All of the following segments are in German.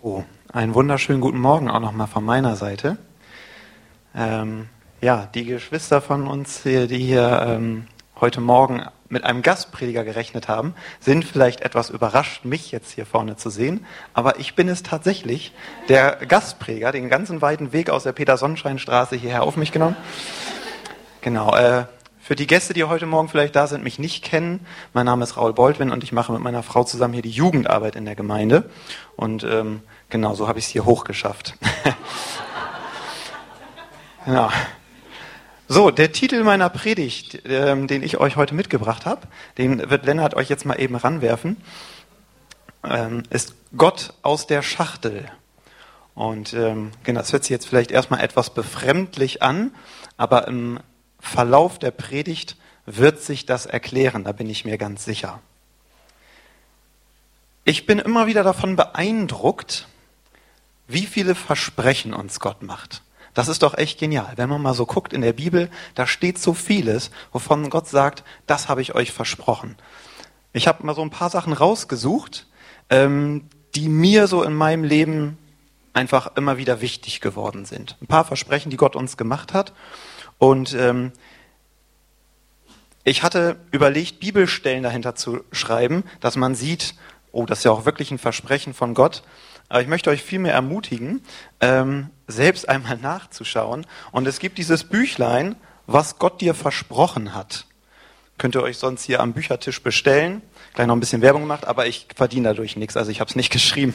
So, einen wunderschönen guten Morgen auch nochmal von meiner Seite. Ähm, ja, die Geschwister von uns, hier, die hier ähm, heute Morgen mit einem Gastprediger gerechnet haben, sind vielleicht etwas überrascht, mich jetzt hier vorne zu sehen. Aber ich bin es tatsächlich, der Gastprediger, den ganzen weiten Weg aus der Peter-Sonnenschein-Straße hierher auf mich genommen. Genau, äh, für die Gäste, die heute Morgen vielleicht da sind, mich nicht kennen, mein Name ist Raul Boldwin und ich mache mit meiner Frau zusammen hier die Jugendarbeit in der Gemeinde. Und ähm, genau, so habe ich es hier hochgeschafft. genau. So, der Titel meiner Predigt, ähm, den ich euch heute mitgebracht habe, den wird Lennart euch jetzt mal eben ranwerfen, ähm, ist Gott aus der Schachtel. Und ähm, genau, das hört sich jetzt vielleicht erstmal etwas befremdlich an, aber im Verlauf der Predigt wird sich das erklären, da bin ich mir ganz sicher. Ich bin immer wieder davon beeindruckt, wie viele Versprechen uns Gott macht. Das ist doch echt genial. Wenn man mal so guckt in der Bibel, da steht so vieles, wovon Gott sagt, das habe ich euch versprochen. Ich habe mal so ein paar Sachen rausgesucht, ähm, die mir so in meinem Leben einfach immer wieder wichtig geworden sind. Ein paar Versprechen, die Gott uns gemacht hat. Und ähm, ich hatte überlegt, Bibelstellen dahinter zu schreiben, dass man sieht, oh, das ist ja auch wirklich ein Versprechen von Gott. Aber ich möchte euch vielmehr ermutigen, ähm, selbst einmal nachzuschauen. Und es gibt dieses Büchlein, was Gott dir versprochen hat. Könnt ihr euch sonst hier am Büchertisch bestellen. Gleich noch ein bisschen Werbung gemacht, aber ich verdiene dadurch nichts, also ich habe es nicht geschrieben.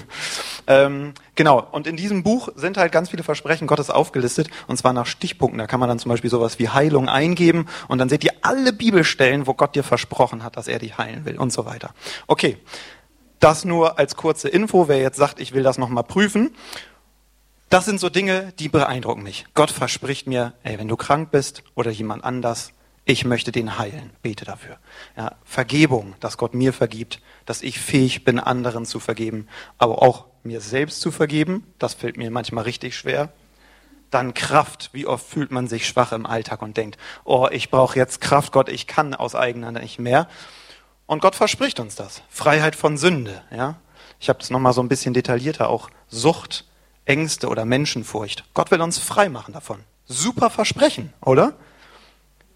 Ähm, genau, und in diesem Buch sind halt ganz viele Versprechen Gottes aufgelistet, und zwar nach Stichpunkten. Da kann man dann zum Beispiel sowas wie Heilung eingeben, und dann seht ihr alle Bibelstellen, wo Gott dir versprochen hat, dass er dich heilen will, und so weiter. Okay, das nur als kurze Info, wer jetzt sagt, ich will das nochmal prüfen. Das sind so Dinge, die beeindrucken mich. Gott verspricht mir, ey, wenn du krank bist oder jemand anders, ich möchte den heilen. Bete dafür. Ja, Vergebung, dass Gott mir vergibt, dass ich fähig bin, anderen zu vergeben, aber auch mir selbst zu vergeben. Das fällt mir manchmal richtig schwer. Dann Kraft. Wie oft fühlt man sich schwach im Alltag und denkt, oh, ich brauche jetzt Kraft, Gott, ich kann aus eigener nicht mehr. Und Gott verspricht uns das. Freiheit von Sünde. Ja? Ich habe das nochmal so ein bisschen detaillierter, auch Sucht, Ängste oder Menschenfurcht. Gott will uns frei machen davon. Super Versprechen, oder?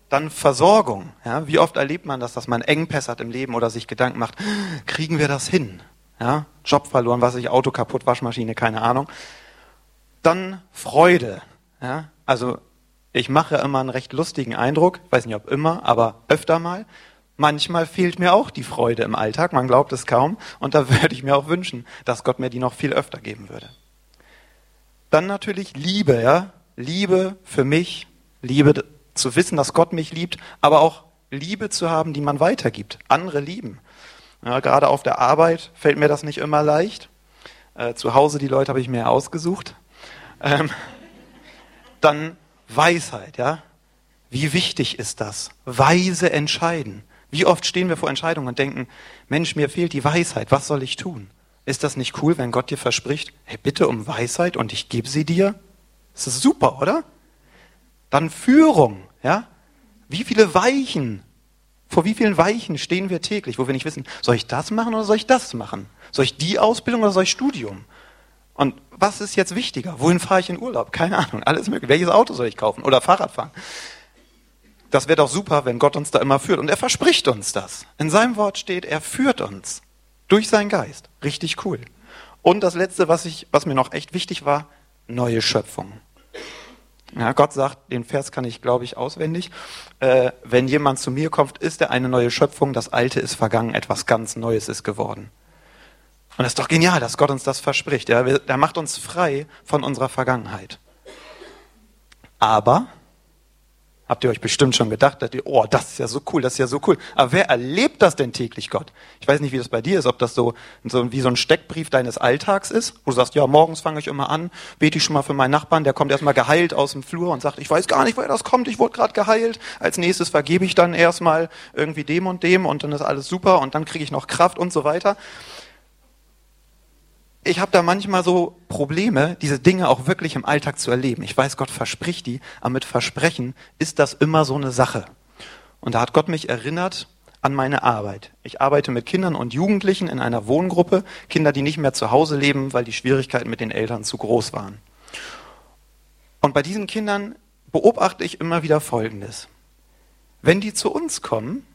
Dann Versorgung. Ja, wie oft erlebt man das, dass man Engpässe hat im Leben oder sich Gedanken macht, kriegen wir das hin? Ja, Job verloren, was ich, Auto kaputt, Waschmaschine, keine Ahnung. Dann Freude. Ja, also ich mache immer einen recht lustigen Eindruck, weiß nicht ob immer, aber öfter mal. Manchmal fehlt mir auch die Freude im Alltag, man glaubt es kaum, und da würde ich mir auch wünschen, dass Gott mir die noch viel öfter geben würde. Dann natürlich Liebe, ja, Liebe für mich, Liebe zu wissen, dass Gott mich liebt, aber auch Liebe zu haben, die man weitergibt, andere lieben. Ja, gerade auf der Arbeit fällt mir das nicht immer leicht. Äh, zu Hause die Leute habe ich mir ausgesucht. Ähm, dann Weisheit, ja. Wie wichtig ist das? Weise entscheiden. Wie oft stehen wir vor Entscheidungen und denken, Mensch, mir fehlt die Weisheit, was soll ich tun? Ist das nicht cool, wenn Gott dir verspricht, hey, bitte um Weisheit und ich gebe sie dir? Das ist super, oder? Dann Führung. Ja? Wie viele Weichen, vor wie vielen Weichen stehen wir täglich, wo wir nicht wissen, soll ich das machen oder soll ich das machen? Soll ich die Ausbildung oder soll ich Studium? Und was ist jetzt wichtiger? Wohin fahre ich in Urlaub? Keine Ahnung, alles möglich. Welches Auto soll ich kaufen oder Fahrrad fahren? Das wäre doch super, wenn Gott uns da immer führt. Und er verspricht uns das. In seinem Wort steht, er führt uns durch seinen Geist. Richtig cool. Und das Letzte, was, ich, was mir noch echt wichtig war, neue Schöpfung. Ja, Gott sagt, den Vers kann ich, glaube ich, auswendig. Äh, wenn jemand zu mir kommt, ist er eine neue Schöpfung, das Alte ist vergangen, etwas ganz Neues ist geworden. Und das ist doch genial, dass Gott uns das verspricht. Ja? Er macht uns frei von unserer Vergangenheit. Aber Habt ihr euch bestimmt schon gedacht, dass ihr, oh, das ist ja so cool, das ist ja so cool. Aber wer erlebt das denn täglich, Gott? Ich weiß nicht, wie das bei dir ist, ob das so, so wie so ein Steckbrief deines Alltags ist, wo du sagst, ja, morgens fange ich immer an, bete ich schon mal für meinen Nachbarn, der kommt erstmal geheilt aus dem Flur und sagt, ich weiß gar nicht, woher das kommt, ich wurde gerade geheilt. Als nächstes vergebe ich dann erstmal irgendwie dem und dem und dann ist alles super und dann kriege ich noch Kraft und so weiter ich habe da manchmal so Probleme, diese Dinge auch wirklich im Alltag zu erleben. Ich weiß, Gott verspricht die, aber mit Versprechen ist das immer so eine Sache. Und da hat Gott mich erinnert an meine Arbeit. Ich arbeite mit Kindern und Jugendlichen in einer Wohngruppe, Kinder, die nicht mehr zu Hause leben, weil die Schwierigkeiten mit den Eltern zu groß waren. Und bei diesen Kindern beobachte ich immer wieder Folgendes. Wenn die zu uns kommen,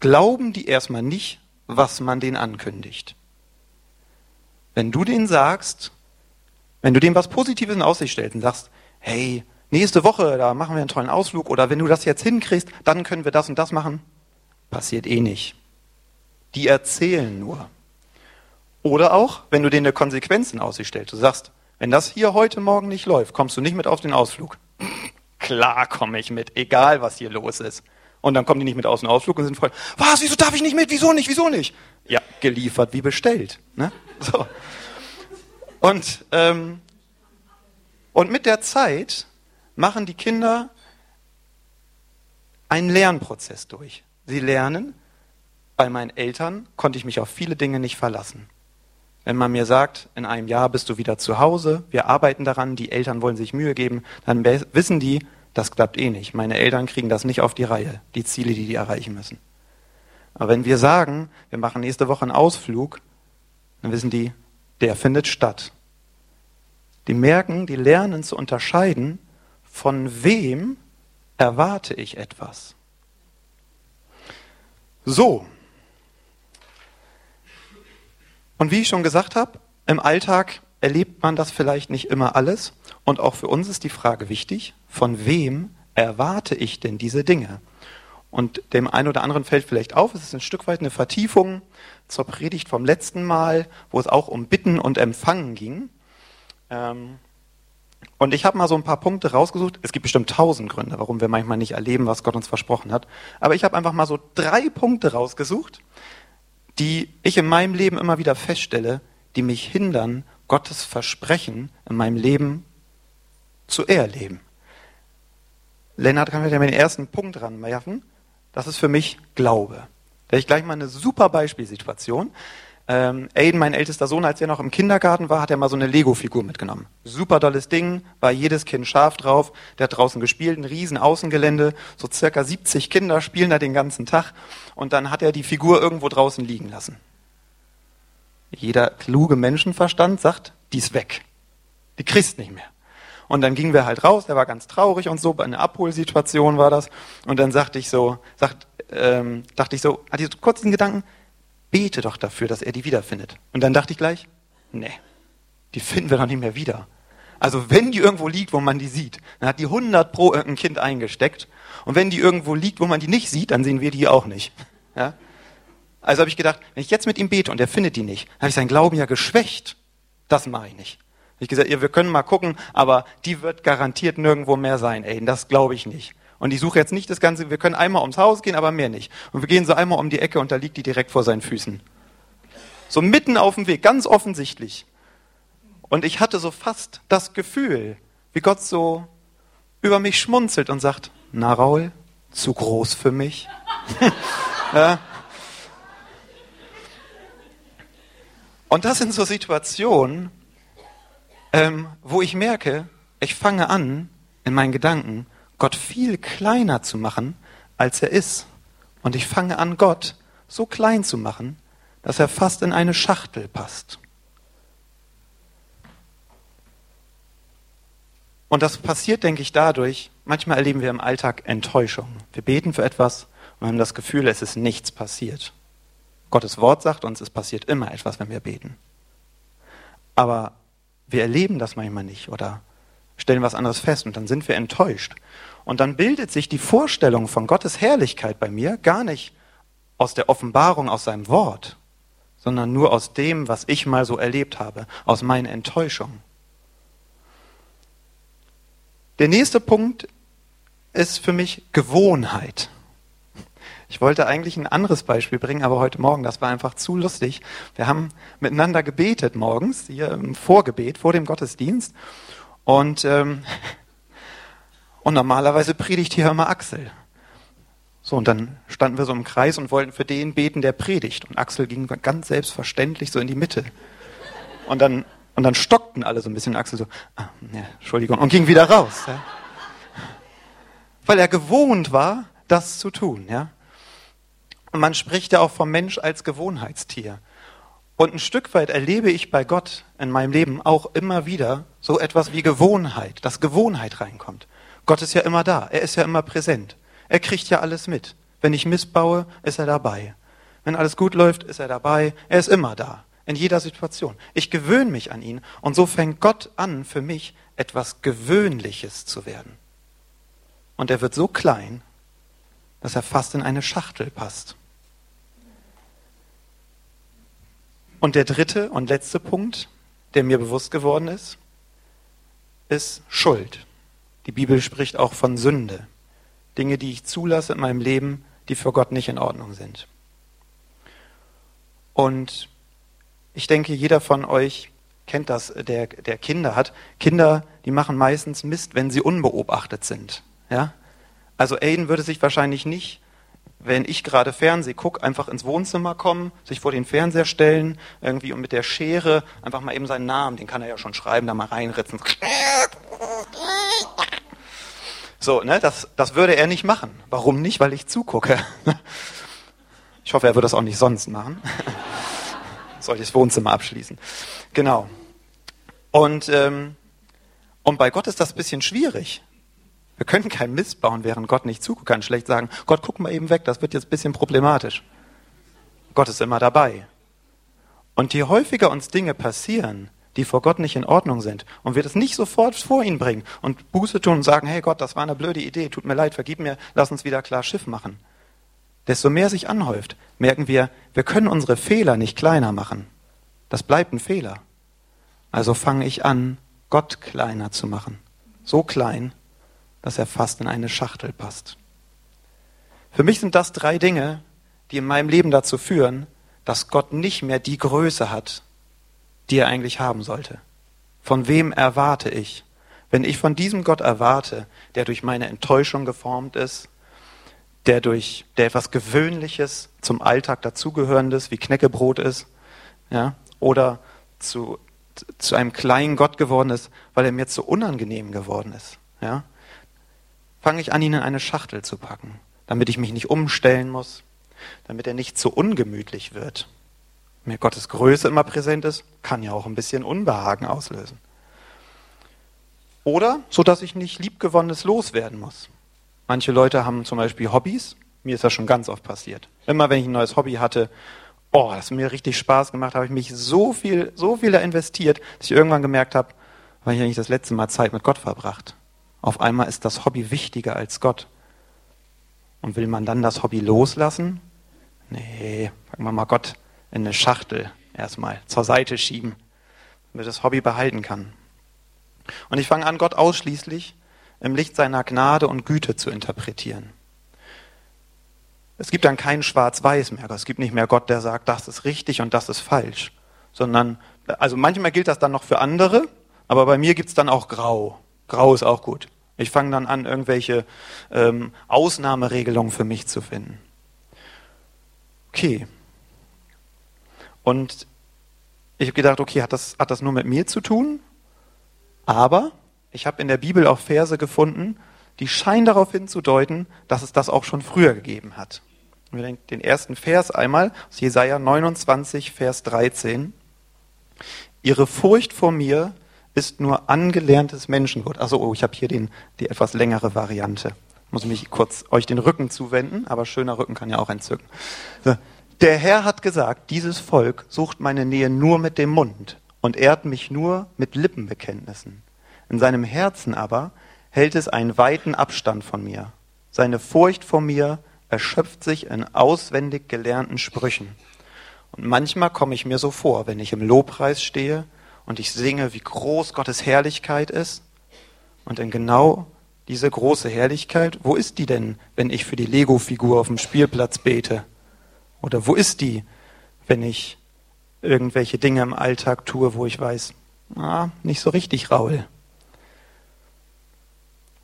glauben die erstmal nicht, was man denen ankündigt. Wenn du denen sagst, wenn du denen was Positives in Aussicht stellst und sagst, hey, nächste Woche, da machen wir einen tollen Ausflug oder wenn du das jetzt hinkriegst, dann können wir das und das machen, passiert eh nicht. Die erzählen nur. Oder auch, wenn du denen eine Konsequenz in Aussicht stellst, du sagst, wenn das hier heute Morgen nicht läuft, kommst du nicht mit auf den Ausflug. Klar komme ich mit, egal was hier los ist. Und dann kommen die nicht mit aus dem Ausflug und sind voll, was, wieso darf ich nicht mit, wieso nicht, wieso nicht? Ja, geliefert wie bestellt. Ne? So. Und, ähm, und mit der Zeit machen die Kinder einen Lernprozess durch. Sie lernen, bei meinen Eltern konnte ich mich auf viele Dinge nicht verlassen. Wenn man mir sagt, in einem Jahr bist du wieder zu Hause, wir arbeiten daran, die Eltern wollen sich Mühe geben, dann wissen die, das klappt eh nicht. Meine Eltern kriegen das nicht auf die Reihe, die Ziele, die die erreichen müssen. Aber wenn wir sagen, wir machen nächste Woche einen Ausflug, dann wissen die, der findet statt. Die merken, die lernen zu unterscheiden, von wem erwarte ich etwas. So, und wie ich schon gesagt habe, im Alltag erlebt man das vielleicht nicht immer alles. Und auch für uns ist die Frage wichtig, von wem erwarte ich denn diese Dinge? Und dem einen oder anderen fällt vielleicht auf, es ist ein Stück weit eine Vertiefung zur Predigt vom letzten Mal, wo es auch um Bitten und Empfangen ging. Ähm, und ich habe mal so ein paar Punkte rausgesucht. Es gibt bestimmt tausend Gründe, warum wir manchmal nicht erleben, was Gott uns versprochen hat. Aber ich habe einfach mal so drei Punkte rausgesucht, die ich in meinem Leben immer wieder feststelle, die mich hindern, Gottes Versprechen in meinem Leben zu erleben. Lennart kann ja mal den ersten Punkt ranwerfen. Das ist für mich Glaube. Da ich gleich mal eine super Beispielsituation. Ähm, Aiden, mein ältester Sohn, als er noch im Kindergarten war, hat er mal so eine Lego-Figur mitgenommen. Super dolles Ding, war jedes Kind scharf drauf. Der hat draußen gespielt, ein riesen Außengelände, so circa 70 Kinder spielen da den ganzen Tag. Und dann hat er die Figur irgendwo draußen liegen lassen. Jeder kluge Menschenverstand sagt, die ist weg. Die kriegst nicht mehr. Und dann gingen wir halt raus, der war ganz traurig und so, bei einer Abholsituation war das. Und dann sagte ich so, sagt, ähm, dachte ich so, hatte ich so kurz den Gedanken, bete doch dafür, dass er die wiederfindet. Und dann dachte ich gleich, nee, die finden wir doch nicht mehr wieder. Also wenn die irgendwo liegt, wo man die sieht, dann hat die 100 pro irgendein Kind eingesteckt. Und wenn die irgendwo liegt, wo man die nicht sieht, dann sehen wir die auch nicht. Ja? Also habe ich gedacht, wenn ich jetzt mit ihm bete und er findet die nicht, dann habe ich seinen Glauben ja geschwächt. Das mache ich nicht. Ich gesagt, ja, wir können mal gucken, aber die wird garantiert nirgendwo mehr sein. Ey, das glaube ich nicht. Und ich suche jetzt nicht das Ganze, wir können einmal ums Haus gehen, aber mehr nicht. Und wir gehen so einmal um die Ecke und da liegt die direkt vor seinen Füßen. So mitten auf dem Weg, ganz offensichtlich. Und ich hatte so fast das Gefühl, wie Gott so über mich schmunzelt und sagt, na Raul, zu groß für mich. ja. Und das sind so Situationen, ähm, wo ich merke, ich fange an, in meinen Gedanken Gott viel kleiner zu machen, als er ist. Und ich fange an, Gott so klein zu machen, dass er fast in eine Schachtel passt. Und das passiert, denke ich, dadurch, manchmal erleben wir im Alltag Enttäuschung. Wir beten für etwas und haben das Gefühl, es ist nichts passiert. Gottes Wort sagt uns, es passiert immer etwas, wenn wir beten. Aber wir erleben das manchmal nicht oder stellen was anderes fest und dann sind wir enttäuscht. Und dann bildet sich die Vorstellung von Gottes Herrlichkeit bei mir gar nicht aus der Offenbarung aus seinem Wort, sondern nur aus dem, was ich mal so erlebt habe, aus meinen Enttäuschungen. Der nächste Punkt ist für mich Gewohnheit. Ich wollte eigentlich ein anderes Beispiel bringen, aber heute Morgen, das war einfach zu lustig. Wir haben miteinander gebetet morgens, hier im Vorgebet, vor dem Gottesdienst. Und, ähm, und normalerweise predigt hier immer Axel. So, und dann standen wir so im Kreis und wollten für den beten, der predigt. Und Axel ging ganz selbstverständlich so in die Mitte. Und dann, und dann stockten alle so ein bisschen. Axel so, ah, ja, Entschuldigung, und ging wieder raus. Ja. Weil er gewohnt war, das zu tun, ja. Und man spricht ja auch vom Mensch als Gewohnheitstier. Und ein Stück weit erlebe ich bei Gott in meinem Leben auch immer wieder so etwas wie Gewohnheit, dass Gewohnheit reinkommt. Gott ist ja immer da, er ist ja immer präsent. Er kriegt ja alles mit. Wenn ich missbaue, ist er dabei. Wenn alles gut läuft, ist er dabei. Er ist immer da, in jeder Situation. Ich gewöhne mich an ihn und so fängt Gott an, für mich etwas Gewöhnliches zu werden. Und er wird so klein, dass er fast in eine Schachtel passt. Und der dritte und letzte Punkt, der mir bewusst geworden ist, ist Schuld. Die Bibel spricht auch von Sünde. Dinge, die ich zulasse in meinem Leben, die für Gott nicht in Ordnung sind. Und ich denke, jeder von euch kennt das, der, der Kinder hat. Kinder, die machen meistens Mist, wenn sie unbeobachtet sind. Ja? Also Aiden würde sich wahrscheinlich nicht wenn ich gerade Fernseh gucke, einfach ins Wohnzimmer kommen, sich vor den Fernseher stellen, irgendwie und mit der Schere einfach mal eben seinen Namen, den kann er ja schon schreiben, da mal reinritzen. So, ne, das, das würde er nicht machen. Warum nicht? Weil ich zugucke. Ich hoffe, er würde das auch nicht sonst machen. Soll ich das Wohnzimmer abschließen? Genau. Und, ähm, und bei Gott ist das ein bisschen schwierig. Wir können keinen Mist bauen, während Gott nicht zuguckt. Kann schlecht sagen, Gott, guck mal eben weg, das wird jetzt ein bisschen problematisch. Gott ist immer dabei. Und je häufiger uns Dinge passieren, die vor Gott nicht in Ordnung sind, und wir das nicht sofort vor ihn bringen und Buße tun und sagen, hey Gott, das war eine blöde Idee, tut mir leid, vergib mir, lass uns wieder klar Schiff machen. Desto mehr sich anhäuft, merken wir, wir können unsere Fehler nicht kleiner machen. Das bleibt ein Fehler. Also fange ich an, Gott kleiner zu machen. So klein, dass er fast in eine Schachtel passt. Für mich sind das drei Dinge, die in meinem Leben dazu führen, dass Gott nicht mehr die Größe hat, die er eigentlich haben sollte. Von wem erwarte ich? Wenn ich von diesem Gott erwarte, der durch meine Enttäuschung geformt ist, der durch, der etwas Gewöhnliches zum Alltag dazugehörendes wie Knäckebrot ist, ja, oder zu, zu einem kleinen Gott geworden ist, weil er mir zu unangenehm geworden ist, ja, fange ich an, ihn in eine Schachtel zu packen, damit ich mich nicht umstellen muss, damit er nicht zu ungemütlich wird. Mir Gottes Größe immer präsent ist, kann ja auch ein bisschen Unbehagen auslösen. Oder so, dass ich nicht liebgewonnenes loswerden muss. Manche Leute haben zum Beispiel Hobbys. Mir ist das schon ganz oft passiert. Immer wenn ich ein neues Hobby hatte, oh, das hat mir richtig Spaß gemacht, habe ich mich so viel, so viel da investiert, dass ich irgendwann gemerkt habe, weil ich eigentlich das letzte Mal Zeit mit Gott verbracht. Auf einmal ist das Hobby wichtiger als Gott. Und will man dann das Hobby loslassen? Nee, packen wir mal Gott in eine Schachtel erstmal zur Seite schieben, damit das Hobby behalten kann. Und ich fange an, Gott ausschließlich im Licht seiner Gnade und Güte zu interpretieren. Es gibt dann kein Schwarz-Weiß mehr. Es gibt nicht mehr Gott, der sagt, das ist richtig und das ist falsch. Sondern, also manchmal gilt das dann noch für andere, aber bei mir gibt es dann auch Grau. Grau ist auch gut. Ich fange dann an, irgendwelche ähm, Ausnahmeregelungen für mich zu finden. Okay. Und ich habe gedacht, okay, hat das, hat das nur mit mir zu tun? Aber ich habe in der Bibel auch Verse gefunden, die scheinen darauf hinzudeuten, dass es das auch schon früher gegeben hat. Wir denken den ersten Vers einmal aus Jesaja 29, Vers 13. Ihre Furcht vor mir ist nur angelerntes Menschenwort. Also oh, ich habe hier den, die etwas längere Variante. Muss mich kurz euch den Rücken zuwenden, aber schöner Rücken kann ja auch entzücken. So. Der Herr hat gesagt, dieses Volk sucht meine Nähe nur mit dem Mund und ehrt mich nur mit Lippenbekenntnissen. In seinem Herzen aber hält es einen weiten Abstand von mir. Seine Furcht vor mir erschöpft sich in auswendig gelernten Sprüchen. Und manchmal komme ich mir so vor, wenn ich im Lobpreis stehe und ich singe, wie groß Gottes Herrlichkeit ist. Und in genau diese große Herrlichkeit, wo ist die denn, wenn ich für die Lego-Figur auf dem Spielplatz bete? Oder wo ist die, wenn ich irgendwelche Dinge im Alltag tue, wo ich weiß, ah, nicht so richtig Raul.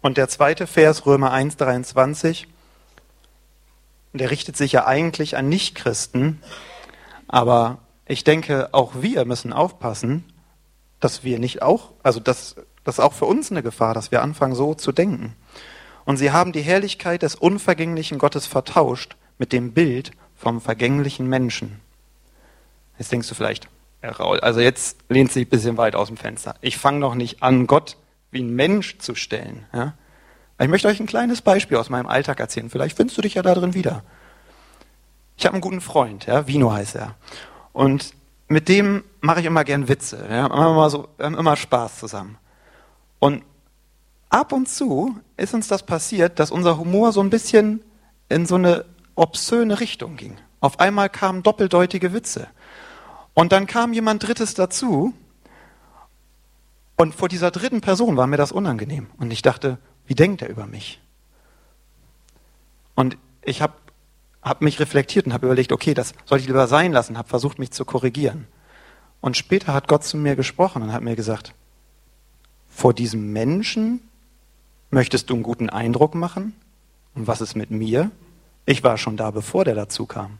Und der zweite Vers, Römer 1, 23, der richtet sich ja eigentlich an Nichtchristen, aber ich denke, auch wir müssen aufpassen, dass wir nicht auch, also das, das auch für uns eine Gefahr, dass wir anfangen so zu denken. Und sie haben die Herrlichkeit des unvergänglichen Gottes vertauscht mit dem Bild vom vergänglichen Menschen. Jetzt denkst du vielleicht, Herr Raul, also jetzt lehnt sich ein bisschen weit aus dem Fenster. Ich fange noch nicht an, Gott wie ein Mensch zu stellen. Ja? Ich möchte euch ein kleines Beispiel aus meinem Alltag erzählen. Vielleicht findest du dich ja da drin wieder. Ich habe einen guten Freund, ja, Vino heißt er. Und mit dem mache ich immer gern Witze. Wir, haben immer so, wir haben immer Spaß zusammen. Und ab und zu ist uns das passiert, dass unser Humor so ein bisschen in so eine obszöne Richtung ging. Auf einmal kamen doppeldeutige Witze. Und dann kam jemand Drittes dazu. Und vor dieser dritten Person war mir das unangenehm. Und ich dachte, wie denkt er über mich? Und ich habe hab mich reflektiert und habe überlegt, okay, das soll ich lieber sein lassen, habe versucht, mich zu korrigieren. Und später hat Gott zu mir gesprochen und hat mir gesagt, vor diesem Menschen möchtest du einen guten Eindruck machen? Und was ist mit mir? Ich war schon da, bevor der dazu kam.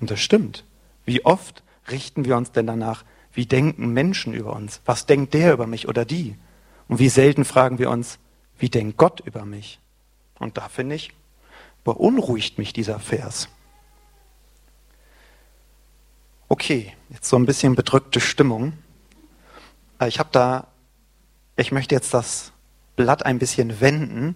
Und das stimmt. Wie oft richten wir uns denn danach, wie denken Menschen über uns? Was denkt der über mich oder die? Und wie selten fragen wir uns, wie denkt Gott über mich? Und da finde ich, beunruhigt mich dieser Vers. Okay, jetzt so ein bisschen bedrückte Stimmung. Äh, ich habe da, ich möchte jetzt das Blatt ein bisschen wenden.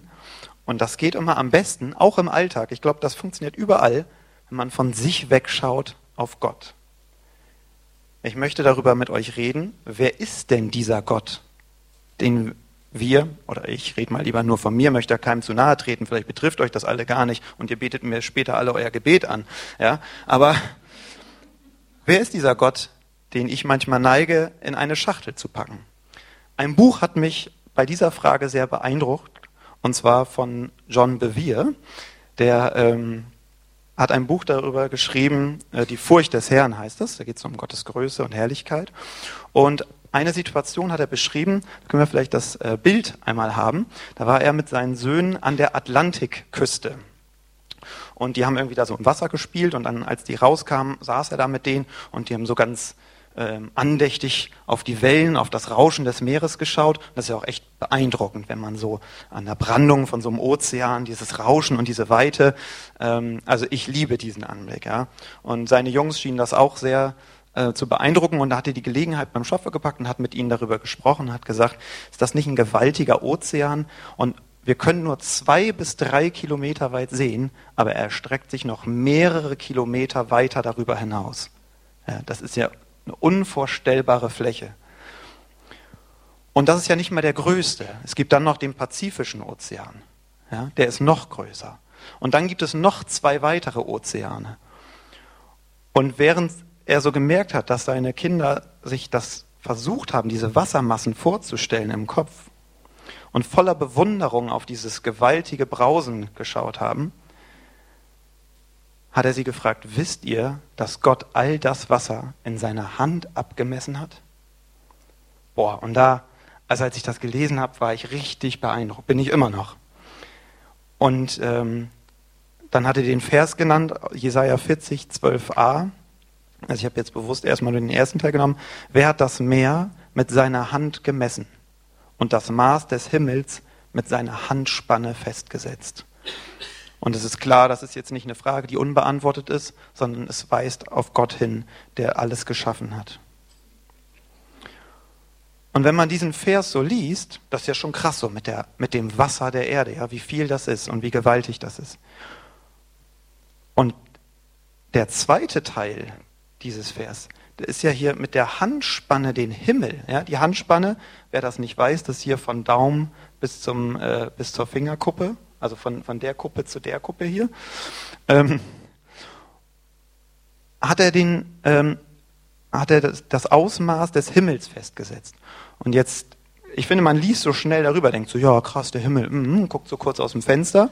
Und das geht immer am besten, auch im Alltag. Ich glaube, das funktioniert überall, wenn man von sich wegschaut auf Gott. Ich möchte darüber mit euch reden. Wer ist denn dieser Gott, den wir, oder ich rede mal lieber nur von mir, möchte da keinem zu nahe treten, vielleicht betrifft euch das alle gar nicht und ihr betet mir später alle euer Gebet an. Ja? Aber wer ist dieser Gott, den ich manchmal neige, in eine Schachtel zu packen? Ein Buch hat mich bei dieser Frage sehr beeindruckt, und zwar von John Bevere, der ähm, hat ein Buch darüber geschrieben, äh, Die Furcht des Herrn heißt es, da geht es um Gottes Größe und Herrlichkeit. Und eine Situation hat er beschrieben, können wir vielleicht das äh, Bild einmal haben. Da war er mit seinen Söhnen an der Atlantikküste. Und die haben irgendwie da so im Wasser gespielt und dann, als die rauskamen, saß er da mit denen und die haben so ganz ähm, andächtig auf die Wellen, auf das Rauschen des Meeres geschaut. Das ist ja auch echt beeindruckend, wenn man so an der Brandung von so einem Ozean, dieses Rauschen und diese Weite. Ähm, also ich liebe diesen Anblick. Ja. Und seine Jungs schienen das auch sehr äh, zu beeindrucken und da hatte die Gelegenheit beim Schopfer gepackt und hat mit ihnen darüber gesprochen, hat gesagt, ist das nicht ein gewaltiger Ozean und wir können nur zwei bis drei Kilometer weit sehen, aber er streckt sich noch mehrere Kilometer weiter darüber hinaus. Ja, das ist ja eine unvorstellbare Fläche. Und das ist ja nicht mal der größte. Es gibt dann noch den Pazifischen Ozean. Ja, der ist noch größer. Und dann gibt es noch zwei weitere Ozeane. Und während er so gemerkt hat, dass seine Kinder sich das versucht haben, diese Wassermassen vorzustellen im Kopf und voller Bewunderung auf dieses gewaltige Brausen geschaut haben, hat er sie gefragt, wisst ihr, dass Gott all das Wasser in seiner Hand abgemessen hat? Boah, und da, also als ich das gelesen habe, war ich richtig beeindruckt, bin ich immer noch. Und ähm, dann hat er den Vers genannt, Jesaja 40, 12a. Also ich habe jetzt bewusst erstmal den ersten Teil genommen. Wer hat das Meer mit seiner Hand gemessen und das Maß des Himmels mit seiner Handspanne festgesetzt? Und es ist klar, das ist jetzt nicht eine Frage, die unbeantwortet ist, sondern es weist auf Gott hin, der alles geschaffen hat. Und wenn man diesen Vers so liest, das ist ja schon krass so mit, der, mit dem Wasser der Erde, ja, wie viel das ist und wie gewaltig das ist. Und der zweite Teil dieses Vers, der ist ja hier mit der Handspanne den Himmel. Ja, die Handspanne, wer das nicht weiß, das hier von Daumen bis, zum, äh, bis zur Fingerkuppe also von, von der Kuppe zu der Kuppe hier, ähm, hat er, den, ähm, hat er das, das Ausmaß des Himmels festgesetzt. Und jetzt, ich finde, man liest so schnell darüber, denkt so, ja, krass, der Himmel, mm, guckt so kurz aus dem Fenster.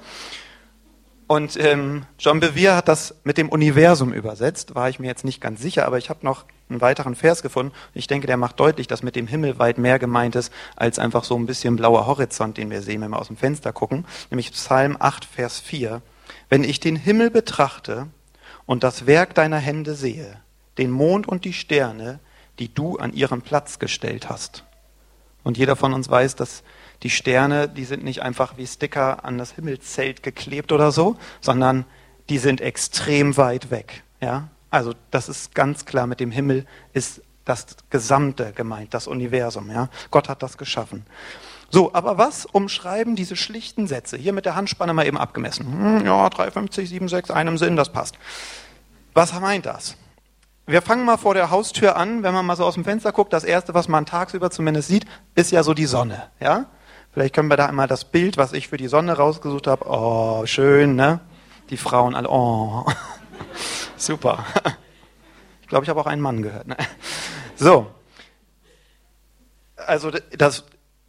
Und ähm, John Bevere hat das mit dem Universum übersetzt, war ich mir jetzt nicht ganz sicher, aber ich habe noch einen weiteren Vers gefunden. Ich denke, der macht deutlich, dass mit dem Himmel weit mehr gemeint ist, als einfach so ein bisschen blauer Horizont, den wir sehen, wenn wir aus dem Fenster gucken. Nämlich Psalm 8, Vers 4. Wenn ich den Himmel betrachte und das Werk deiner Hände sehe, den Mond und die Sterne, die du an ihren Platz gestellt hast. Und jeder von uns weiß, dass die Sterne, die sind nicht einfach wie Sticker an das Himmelszelt geklebt oder so, sondern die sind extrem weit weg. Ja? Also das ist ganz klar, mit dem Himmel ist das Gesamte gemeint, das Universum. Ja? Gott hat das geschaffen. So, aber was umschreiben diese schlichten Sätze? Hier mit der Handspanne mal eben abgemessen. Hm, ja, 3,50, 7,6, einem Sinn, das passt. Was meint das? Wir fangen mal vor der Haustür an, wenn man mal so aus dem Fenster guckt, das erste, was man tagsüber zumindest sieht, ist ja so die Sonne, ja? Vielleicht können wir da einmal das Bild, was ich für die Sonne rausgesucht habe. Oh, schön, ne? Die Frauen alle, oh. Super. Ich glaube, ich habe auch einen Mann gehört. Ne? So. Also das,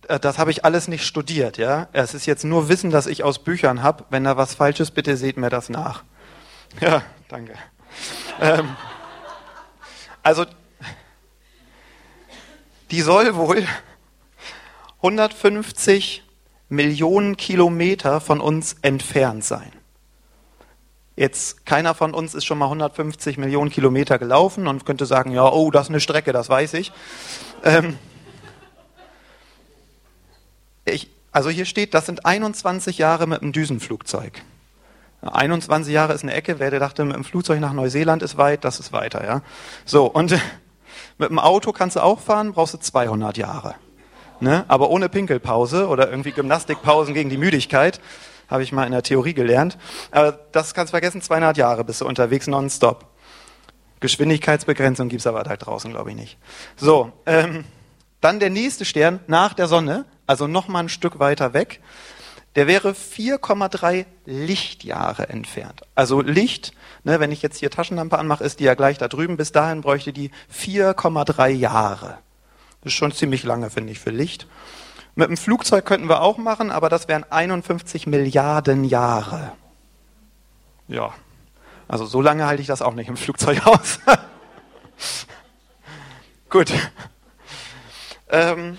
das habe ich alles nicht studiert, ja. Es ist jetzt nur Wissen, das ich aus Büchern habe. Wenn da was falsch ist, bitte seht mir das nach. Ja, danke. Ähm, also, die soll wohl 150 Millionen Kilometer von uns entfernt sein. Jetzt, keiner von uns ist schon mal 150 Millionen Kilometer gelaufen und könnte sagen, ja, oh, das ist eine Strecke, das weiß ich. Ähm, ich also hier steht, das sind 21 Jahre mit einem Düsenflugzeug. 21 Jahre ist eine Ecke. Wer dachte, mit dem Flugzeug nach Neuseeland ist weit, das ist weiter, ja. So, und mit dem Auto kannst du auch fahren, brauchst du 200 Jahre. Ne? Aber ohne Pinkelpause oder irgendwie Gymnastikpausen gegen die Müdigkeit, habe ich mal in der Theorie gelernt. Aber das kannst du vergessen, 200 Jahre bist du unterwegs nonstop. Geschwindigkeitsbegrenzung gibt's aber da draußen, glaube ich, nicht. So, ähm, dann der nächste Stern nach der Sonne, also noch mal ein Stück weiter weg der wäre 4,3 Lichtjahre entfernt. Also Licht, ne, wenn ich jetzt hier Taschenlampe anmache, ist die ja gleich da drüben. Bis dahin bräuchte die 4,3 Jahre. Das ist schon ziemlich lange, finde ich, für Licht. Mit dem Flugzeug könnten wir auch machen, aber das wären 51 Milliarden Jahre. Ja, also so lange halte ich das auch nicht im Flugzeug aus. Gut. Ähm,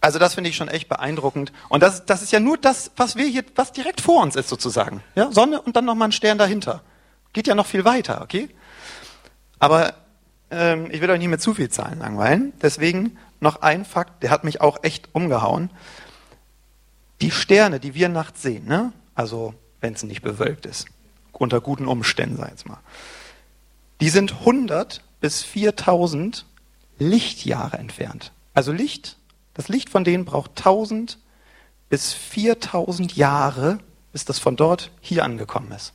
also das finde ich schon echt beeindruckend. Und das, das ist ja nur das, was wir hier, was direkt vor uns ist sozusagen. Ja, Sonne und dann nochmal ein Stern dahinter. Geht ja noch viel weiter, okay? Aber ähm, ich will euch nicht mit zu viel Zahlen langweilen. Deswegen noch ein Fakt, der hat mich auch echt umgehauen. Die Sterne, die wir nachts sehen, ne? also wenn es nicht bewölkt ist, unter guten Umständen, sag jetzt mal, die sind 100 bis 4000 Lichtjahre entfernt. Also Licht das Licht von denen braucht 1000 bis 4000 Jahre, bis das von dort hier angekommen ist.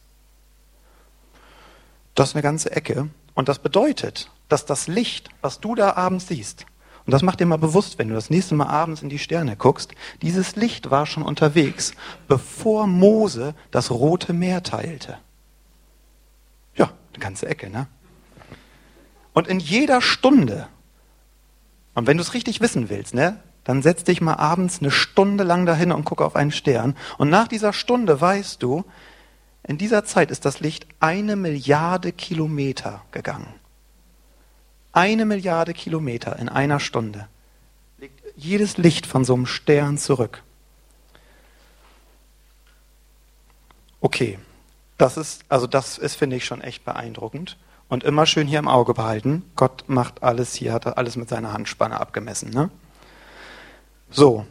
Das ist eine ganze Ecke. Und das bedeutet, dass das Licht, was du da abends siehst, und das macht dir mal bewusst, wenn du das nächste Mal abends in die Sterne guckst, dieses Licht war schon unterwegs, bevor Mose das Rote Meer teilte. Ja, eine ganze Ecke, ne? Und in jeder Stunde, und wenn du es richtig wissen willst, ne, dann setz dich mal abends eine Stunde lang dahin und guck auf einen Stern. Und nach dieser Stunde weißt du, in dieser Zeit ist das Licht eine Milliarde Kilometer gegangen. Eine Milliarde Kilometer in einer Stunde legt jedes Licht von so einem Stern zurück. Okay, das ist, also das ist, finde ich, schon echt beeindruckend. Und immer schön hier im Auge behalten. Gott macht alles hier, hat alles mit seiner Handspanne abgemessen. Ne? So,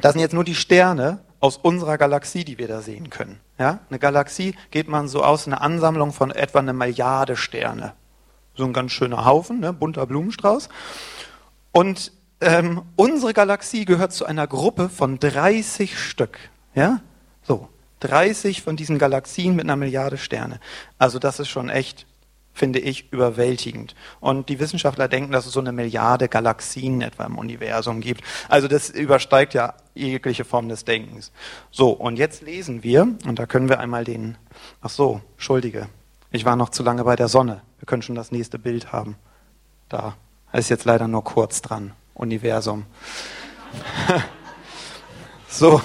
das sind jetzt nur die Sterne aus unserer Galaxie, die wir da sehen können. Ja? Eine Galaxie geht man so aus, eine Ansammlung von etwa einer Milliarde Sterne. So ein ganz schöner Haufen, ne? bunter Blumenstrauß. Und ähm, unsere Galaxie gehört zu einer Gruppe von 30 Stück. Ja? So, 30 von diesen Galaxien mit einer Milliarde Sterne. Also das ist schon echt finde ich überwältigend. Und die Wissenschaftler denken, dass es so eine Milliarde Galaxien etwa im Universum gibt. Also das übersteigt ja jegliche Form des Denkens. So, und jetzt lesen wir, und da können wir einmal den, ach so, Schuldige, ich war noch zu lange bei der Sonne. Wir können schon das nächste Bild haben. Da ist jetzt leider nur kurz dran. Universum. so,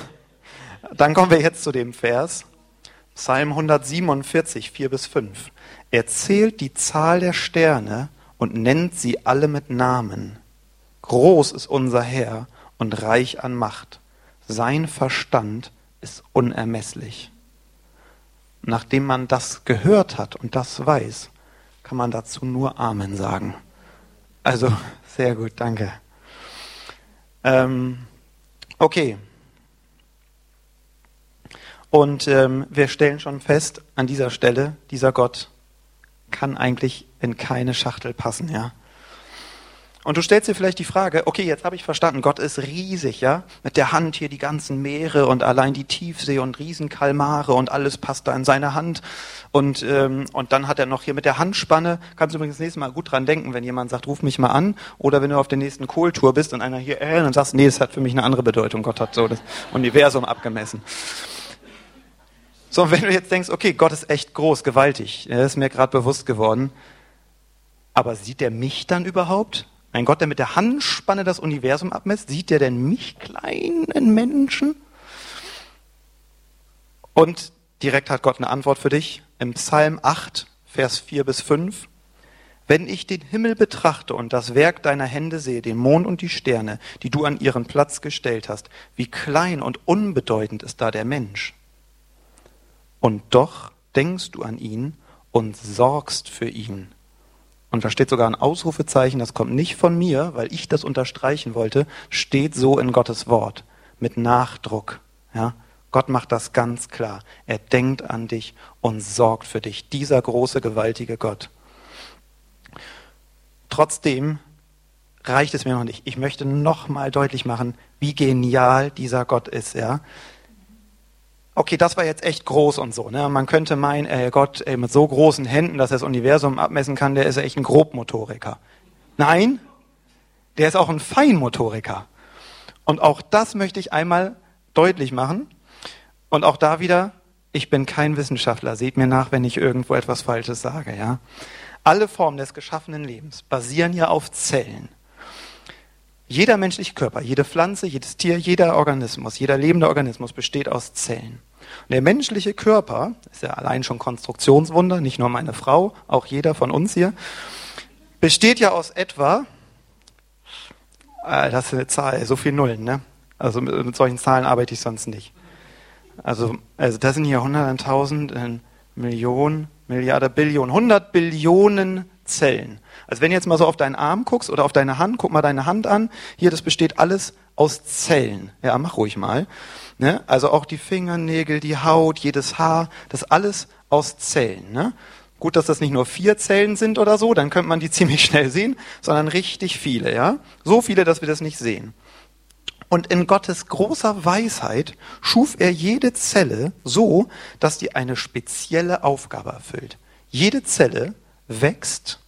dann kommen wir jetzt zu dem Vers. Psalm 147, 4 bis 5. Er zählt die Zahl der Sterne und nennt sie alle mit Namen. Groß ist unser Herr und reich an Macht. Sein Verstand ist unermesslich. Nachdem man das gehört hat und das weiß, kann man dazu nur Amen sagen. Also, sehr gut, danke. Ähm, okay. Und ähm, wir stellen schon fest, an dieser Stelle, dieser Gott kann eigentlich in keine Schachtel passen, ja. Und du stellst dir vielleicht die Frage, okay, jetzt habe ich verstanden, Gott ist riesig, ja, mit der Hand hier die ganzen Meere und allein die Tiefsee und Riesenkalmare und alles passt da in seine Hand. Und, ähm, und dann hat er noch hier mit der Handspanne, kannst du übrigens das nächste Mal gut dran denken, wenn jemand sagt, ruf mich mal an, oder wenn du auf der nächsten Kohltour bist und einer hier, äh, dann sagst, nee, das hat für mich eine andere Bedeutung, Gott hat so das Universum abgemessen. So, und wenn du jetzt denkst, okay, Gott ist echt groß, gewaltig, das ist mir gerade bewusst geworden, aber sieht er mich dann überhaupt? Ein Gott, der mit der Handspanne das Universum abmisst, sieht der denn mich kleinen Menschen? Und direkt hat Gott eine Antwort für dich im Psalm 8, Vers 4 bis 5. Wenn ich den Himmel betrachte und das Werk deiner Hände sehe, den Mond und die Sterne, die du an ihren Platz gestellt hast, wie klein und unbedeutend ist da der Mensch. Und doch denkst du an ihn und sorgst für ihn. Und da steht sogar ein Ausrufezeichen, das kommt nicht von mir, weil ich das unterstreichen wollte, steht so in Gottes Wort, mit Nachdruck. Ja? Gott macht das ganz klar. Er denkt an dich und sorgt für dich. Dieser große, gewaltige Gott. Trotzdem reicht es mir noch nicht. Ich möchte noch mal deutlich machen, wie genial dieser Gott ist. Ja? Okay, das war jetzt echt groß und so. Ne? Man könnte meinen, ey, Gott ey, mit so großen Händen, dass er das Universum abmessen kann, der ist echt ein Grobmotoriker. Nein, der ist auch ein Feinmotoriker. Und auch das möchte ich einmal deutlich machen. Und auch da wieder, ich bin kein Wissenschaftler. Seht mir nach, wenn ich irgendwo etwas Falsches sage. Ja? Alle Formen des geschaffenen Lebens basieren ja auf Zellen. Jeder menschliche Körper, jede Pflanze, jedes Tier, jeder Organismus, jeder lebende Organismus besteht aus Zellen. Und der menschliche Körper, ist ja allein schon Konstruktionswunder, nicht nur meine Frau, auch jeder von uns hier, besteht ja aus etwa, äh, das ist eine Zahl, so viel Nullen, ne? Also mit, mit solchen Zahlen arbeite ich sonst nicht. Also, also das sind hier 100.000, Millionen, Milliarden, Billionen, 100 Billionen Zellen. Also wenn du jetzt mal so auf deinen Arm guckst oder auf deine Hand, guck mal deine Hand an. Hier, das besteht alles aus Zellen. Ja, mach ruhig mal. Ne? Also auch die Fingernägel, die Haut, jedes Haar, das alles aus Zellen. Ne? Gut, dass das nicht nur vier Zellen sind oder so, dann könnte man die ziemlich schnell sehen, sondern richtig viele, ja? So viele, dass wir das nicht sehen. Und in Gottes großer Weisheit schuf er jede Zelle so, dass die eine spezielle Aufgabe erfüllt. Jede Zelle wächst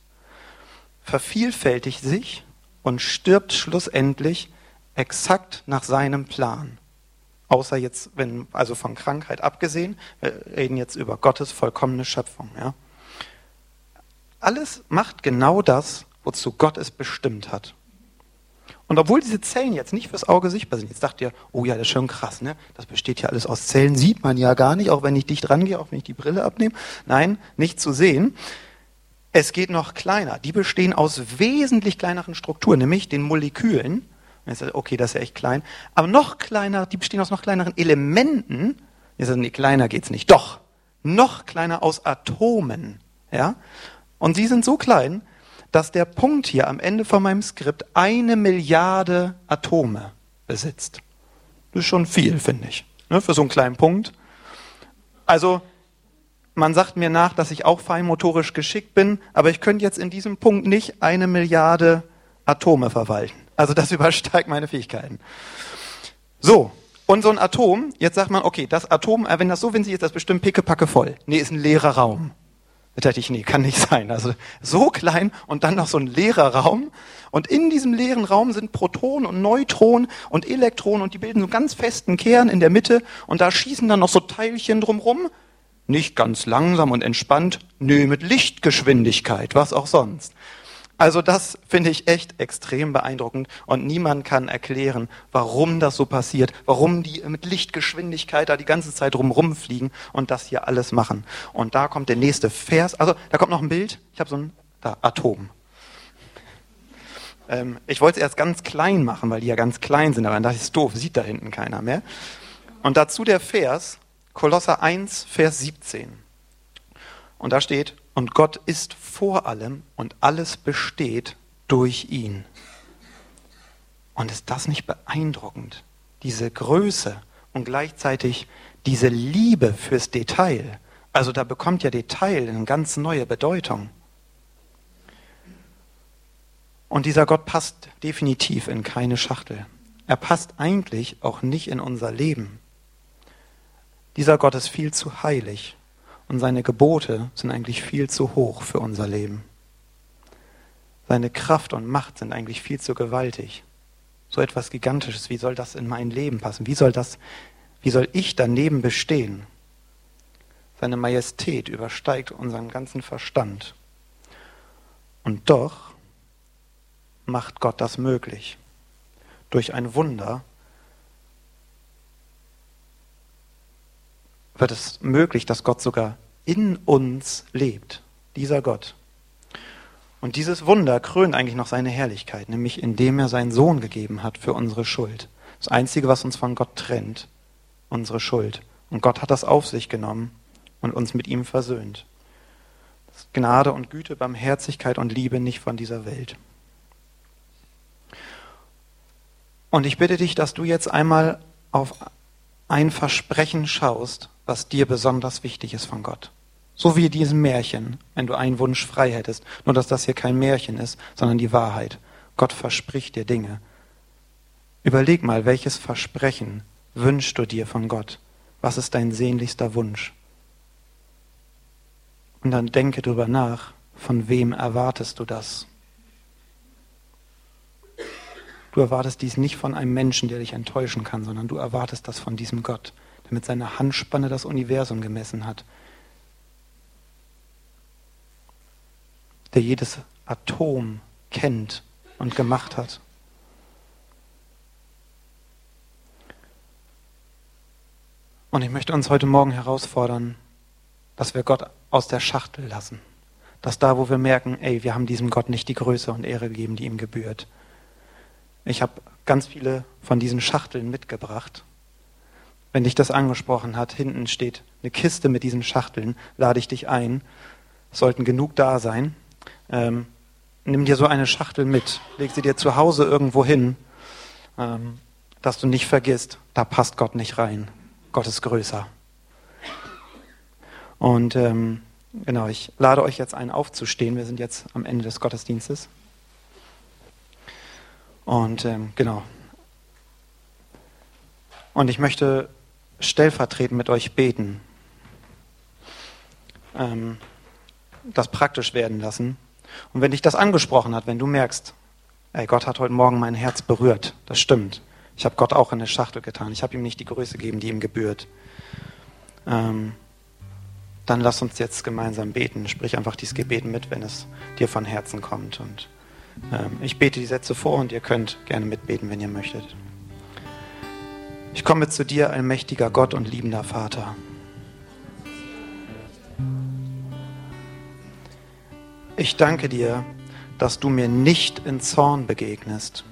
vervielfältigt sich und stirbt schlussendlich exakt nach seinem Plan. Außer jetzt, wenn, also von Krankheit abgesehen, wir reden jetzt über Gottes vollkommene Schöpfung, ja. Alles macht genau das, wozu Gott es bestimmt hat. Und obwohl diese Zellen jetzt nicht fürs Auge sichtbar sind, jetzt dacht ihr, oh ja, das ist schon krass, ne? Das besteht ja alles aus Zellen, sieht man ja gar nicht, auch wenn ich dicht rangehe, auch wenn ich die Brille abnehme. Nein, nicht zu sehen. Es geht noch kleiner. Die bestehen aus wesentlich kleineren Strukturen, nämlich den Molekülen. Okay, das ist ja echt klein. Aber noch kleiner, die bestehen aus noch kleineren Elementen. Jetzt nee, kleiner geht's nicht. Doch, noch kleiner aus Atomen. Ja? Und sie sind so klein, dass der Punkt hier am Ende von meinem Skript eine Milliarde Atome besitzt. Das ist schon viel, finde ich, ne, für so einen kleinen Punkt. Also man sagt mir nach, dass ich auch feinmotorisch geschickt bin, aber ich könnte jetzt in diesem Punkt nicht eine Milliarde Atome verwalten. Also das übersteigt meine Fähigkeiten. So, und so ein Atom, jetzt sagt man, okay, das Atom, äh, wenn das so winzig ist, das bestimmt pickepacke voll. Nee, ist ein leerer Raum. Da dachte ich, nee, kann nicht sein. Also so klein und dann noch so ein leerer Raum. Und in diesem leeren Raum sind Protonen und Neutronen und Elektronen und die bilden so einen ganz festen Kern in der Mitte und da schießen dann noch so Teilchen drumrum nicht ganz langsam und entspannt, nö, mit Lichtgeschwindigkeit, was auch sonst. Also das finde ich echt extrem beeindruckend und niemand kann erklären, warum das so passiert, warum die mit Lichtgeschwindigkeit da die ganze Zeit rumfliegen und das hier alles machen. Und da kommt der nächste Vers, also da kommt noch ein Bild, ich habe so ein da, Atom. Ähm, ich wollte es erst ganz klein machen, weil die ja ganz klein sind, aber dann dachte ich, ist doof, sieht da hinten keiner mehr. Und dazu der Vers, Kolosser 1, Vers 17. Und da steht, und Gott ist vor allem und alles besteht durch ihn. Und ist das nicht beeindruckend? Diese Größe und gleichzeitig diese Liebe fürs Detail. Also da bekommt ja Detail eine ganz neue Bedeutung. Und dieser Gott passt definitiv in keine Schachtel. Er passt eigentlich auch nicht in unser Leben. Dieser Gott ist viel zu heilig und seine Gebote sind eigentlich viel zu hoch für unser Leben. Seine Kraft und Macht sind eigentlich viel zu gewaltig. So etwas Gigantisches, wie soll das in mein Leben passen? Wie soll das, wie soll ich daneben bestehen? Seine Majestät übersteigt unseren ganzen Verstand. Und doch macht Gott das möglich. Durch ein Wunder wird es möglich, dass Gott sogar in uns lebt. Dieser Gott. Und dieses Wunder krönt eigentlich noch seine Herrlichkeit, nämlich indem er seinen Sohn gegeben hat für unsere Schuld. Das Einzige, was uns von Gott trennt, unsere Schuld. Und Gott hat das auf sich genommen und uns mit ihm versöhnt. Gnade und Güte, Barmherzigkeit und Liebe nicht von dieser Welt. Und ich bitte dich, dass du jetzt einmal auf ein Versprechen schaust, was dir besonders wichtig ist von Gott. So wie diesem Märchen, wenn du einen Wunsch frei hättest. Nur dass das hier kein Märchen ist, sondern die Wahrheit. Gott verspricht dir Dinge. Überleg mal, welches Versprechen wünschst du dir von Gott? Was ist dein sehnlichster Wunsch? Und dann denke drüber nach, von wem erwartest du das? Du erwartest dies nicht von einem Menschen, der dich enttäuschen kann, sondern du erwartest das von diesem Gott, der mit seiner Handspanne das Universum gemessen hat, der jedes Atom kennt und gemacht hat. Und ich möchte uns heute Morgen herausfordern, dass wir Gott aus der Schachtel lassen. Dass da, wo wir merken, ey, wir haben diesem Gott nicht die Größe und Ehre gegeben, die ihm gebührt, ich habe ganz viele von diesen Schachteln mitgebracht. Wenn dich das angesprochen hat, hinten steht eine Kiste mit diesen Schachteln, lade ich dich ein. Sollten genug da sein. Ähm, nimm dir so eine Schachtel mit, leg sie dir zu Hause irgendwo hin, ähm, dass du nicht vergisst, da passt Gott nicht rein. Gott ist größer. Und ähm, genau, ich lade euch jetzt ein, aufzustehen. Wir sind jetzt am Ende des Gottesdienstes. Und ähm, genau. Und ich möchte stellvertretend mit euch beten, ähm, das praktisch werden lassen. Und wenn dich das angesprochen hat, wenn du merkst, ey, Gott hat heute Morgen mein Herz berührt, das stimmt. Ich habe Gott auch in eine Schachtel getan. Ich habe ihm nicht die Größe gegeben, die ihm gebührt. Ähm, dann lass uns jetzt gemeinsam beten. Sprich einfach dieses Gebet mit, wenn es dir von Herzen kommt. Und ähm, ich bete die Sätze vor und ihr könnt gerne mitbeten, wenn ihr möchtet. Ich komme zu dir, allmächtiger Gott und liebender Vater. Ich danke dir, dass du mir nicht in Zorn begegnest,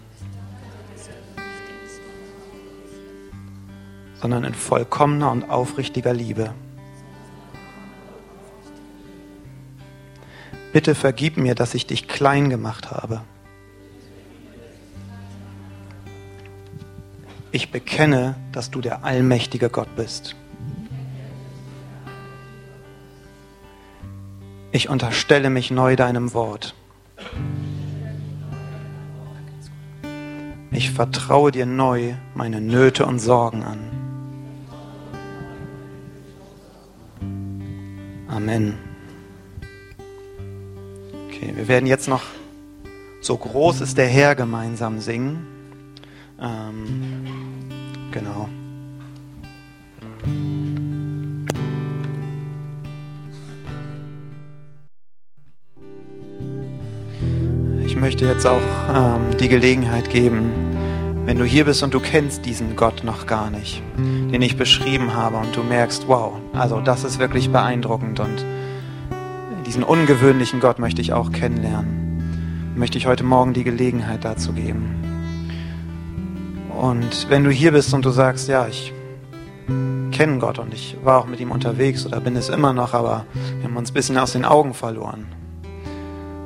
sondern in vollkommener und aufrichtiger Liebe. Bitte vergib mir, dass ich dich klein gemacht habe. Ich bekenne, dass du der allmächtige Gott bist. Ich unterstelle mich neu deinem Wort. Ich vertraue dir neu meine Nöte und Sorgen an. Amen. Okay, wir werden jetzt noch So groß ist der Herr gemeinsam singen. Ähm, genau. Ich möchte jetzt auch ähm, die Gelegenheit geben, wenn du hier bist und du kennst diesen Gott noch gar nicht, den ich beschrieben habe und du merkst, wow, also das ist wirklich beeindruckend und diesen ungewöhnlichen Gott möchte ich auch kennenlernen. Möchte ich heute Morgen die Gelegenheit dazu geben. Und wenn du hier bist und du sagst, ja, ich kenne Gott und ich war auch mit ihm unterwegs oder bin es immer noch, aber wir haben uns ein bisschen aus den Augen verloren.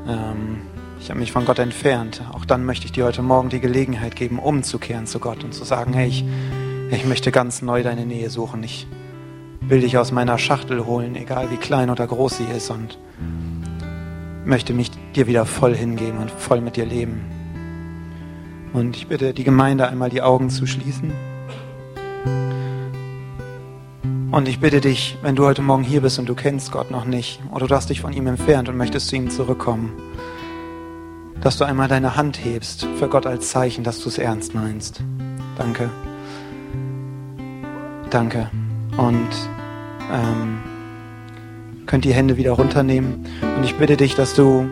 Ähm, ich habe mich von Gott entfernt. Auch dann möchte ich dir heute Morgen die Gelegenheit geben, umzukehren zu Gott und zu sagen, hey, ich, Ich möchte ganz neu deine Nähe suchen. Ich will dich aus meiner Schachtel holen, egal wie klein oder groß sie ist, und möchte mich dir wieder voll hingeben und voll mit dir leben. Und ich bitte die Gemeinde einmal die Augen zu schließen. Und ich bitte dich, wenn du heute Morgen hier bist und du kennst Gott noch nicht, oder du hast dich von ihm entfernt und möchtest zu ihm zurückkommen, dass du einmal deine Hand hebst für Gott als Zeichen, dass du es ernst meinst. Danke. Danke. Und ähm, könnt die Hände wieder runternehmen. Und ich bitte dich, dass du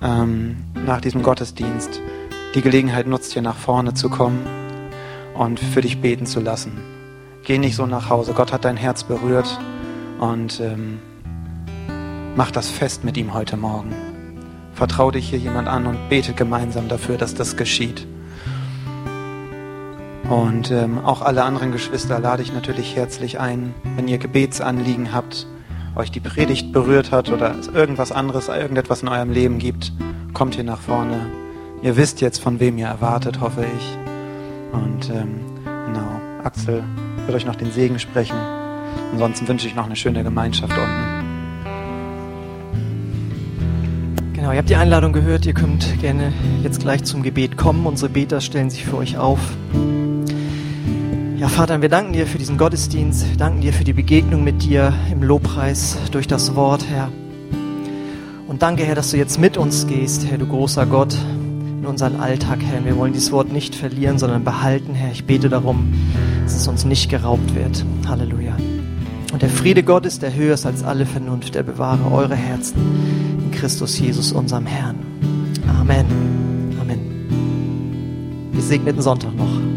ähm, nach diesem Gottesdienst die Gelegenheit nutzt, hier nach vorne zu kommen und für dich beten zu lassen. Geh nicht so nach Hause. Gott hat dein Herz berührt und ähm, mach das fest mit ihm heute Morgen. Vertrau dich hier jemand an und bete gemeinsam dafür, dass das geschieht. Und ähm, auch alle anderen Geschwister lade ich natürlich herzlich ein, wenn ihr Gebetsanliegen habt, euch die Predigt berührt hat oder es irgendwas anderes, irgendetwas in eurem Leben gibt, kommt hier nach vorne. Ihr wisst jetzt, von wem ihr erwartet, hoffe ich. Und ähm, genau, Axel wird euch noch den Segen sprechen. Ansonsten wünsche ich noch eine schöne Gemeinschaft unten. Genau, ihr habt die Einladung gehört. Ihr könnt gerne jetzt gleich zum Gebet kommen. Unsere Beter stellen sich für euch auf. Ja, Vater, wir danken dir für diesen Gottesdienst, danken dir für die Begegnung mit dir im Lobpreis durch das Wort, Herr. Und danke, Herr, dass du jetzt mit uns gehst, Herr, du großer Gott, in unseren Alltag, Herr. Wir wollen dieses Wort nicht verlieren, sondern behalten, Herr. Ich bete darum, dass es uns nicht geraubt wird. Halleluja. Und der Friede Gottes, der höher ist als alle Vernunft, der bewahre eure Herzen in Christus Jesus, unserem Herrn. Amen. Amen. Gesegneten Sonntag noch.